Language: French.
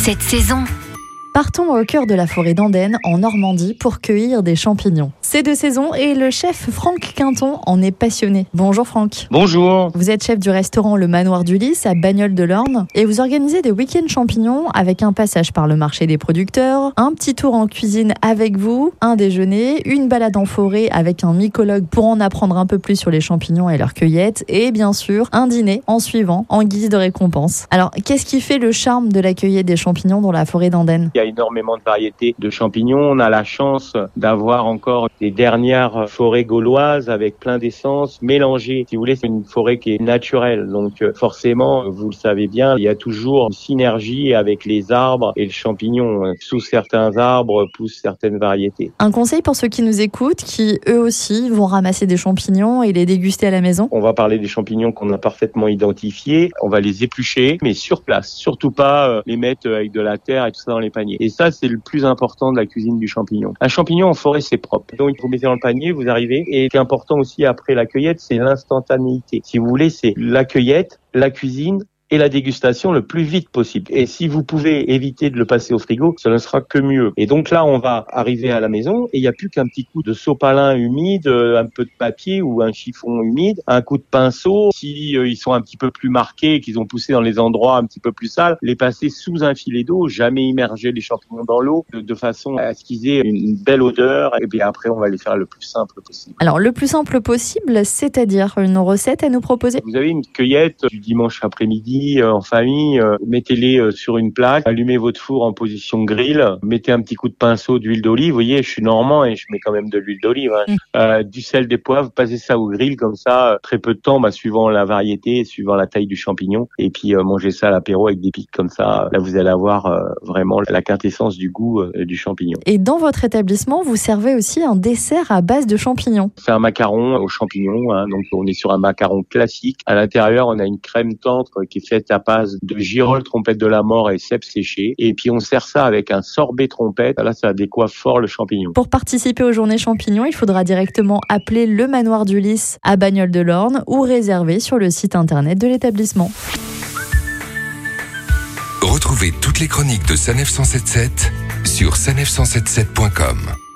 cette saison. Partons au cœur de la forêt d'Andenne, en Normandie, pour cueillir des champignons. C'est de saison et le chef Franck Quinton en est passionné. Bonjour Franck. Bonjour. Vous êtes chef du restaurant Le Manoir du Lys à Bagnoles de l'Orne et vous organisez des week-ends champignons avec un passage par le marché des producteurs, un petit tour en cuisine avec vous, un déjeuner, une balade en forêt avec un mycologue pour en apprendre un peu plus sur les champignons et leur cueillette et bien sûr un dîner en suivant en guise de récompense. Alors qu'est-ce qui fait le charme de la cueillette des champignons dans la forêt d'Andenne Il y a énormément de variétés de champignons. On a la chance d'avoir encore des dernières forêts gauloises avec plein d'essences mélangées. Si vous voulez, c'est une forêt qui est naturelle. Donc euh, forcément, vous le savez bien, il y a toujours une synergie avec les arbres et le champignon. Sous certains arbres poussent certaines variétés. Un conseil pour ceux qui nous écoutent, qui eux aussi vont ramasser des champignons et les déguster à la maison? On va parler des champignons qu'on a parfaitement identifiés. On va les éplucher, mais sur place. Surtout pas euh, les mettre avec de la terre et tout ça dans les paniers. Et ça, c'est le plus important de la cuisine du champignon. Un champignon en forêt, c'est propre. Donc, vous mettez dans le panier, vous arrivez. Et ce qui est important aussi après la cueillette, c'est l'instantanéité. Si vous voulez, c'est la cueillette, la cuisine, et la dégustation le plus vite possible. Et si vous pouvez éviter de le passer au frigo, ce ne sera que mieux. Et donc là, on va arriver à la maison et il n'y a plus qu'un petit coup de sopalin humide, un peu de papier ou un chiffon humide, un coup de pinceau. Si euh, ils sont un petit peu plus marqués, qu'ils ont poussé dans les endroits un petit peu plus sales, les passer sous un filet d'eau, jamais immerger les champignons dans l'eau, de, de, façon à ce qu'ils aient une belle odeur. Et bien après, on va les faire le plus simple possible. Alors le plus simple possible, c'est-à-dire une recette à nous proposer Vous avez une cueillette du dimanche après-midi euh, en famille, euh, mettez-les euh, sur une plaque, allumez votre four en position grill, mettez un petit coup de pinceau d'huile d'olive. Vous voyez, je suis normand et je mets quand même de l'huile d'olive. Hein. Mm. du sel, des poivres, passez ça au grill comme ça, très peu de temps, bah, suivant la variété, suivant la taille du champignon, et puis mangez ça à l'apéro avec des pics comme ça. Là, vous allez avoir vraiment la quintessence du goût du champignon. Et dans votre établissement, vous servez aussi un dessert à base de champignons. C'est un macaron aux champignons, hein, donc on est sur un macaron classique. À l'intérieur, on a une crème tendre qui est faite à base de girolles, trompette de la mort et cèpes séchés. Et puis on sert ça avec un sorbet trompette. Là, ça décoiffe fort le champignon. Pour participer aux journées champignons, il faudra directement appeler le manoir du Lys à Bagnoles de l'Orne ou réserver sur le site internet de l'établissement. Retrouvez toutes les chroniques de Sanef 177 sur sanef177.com.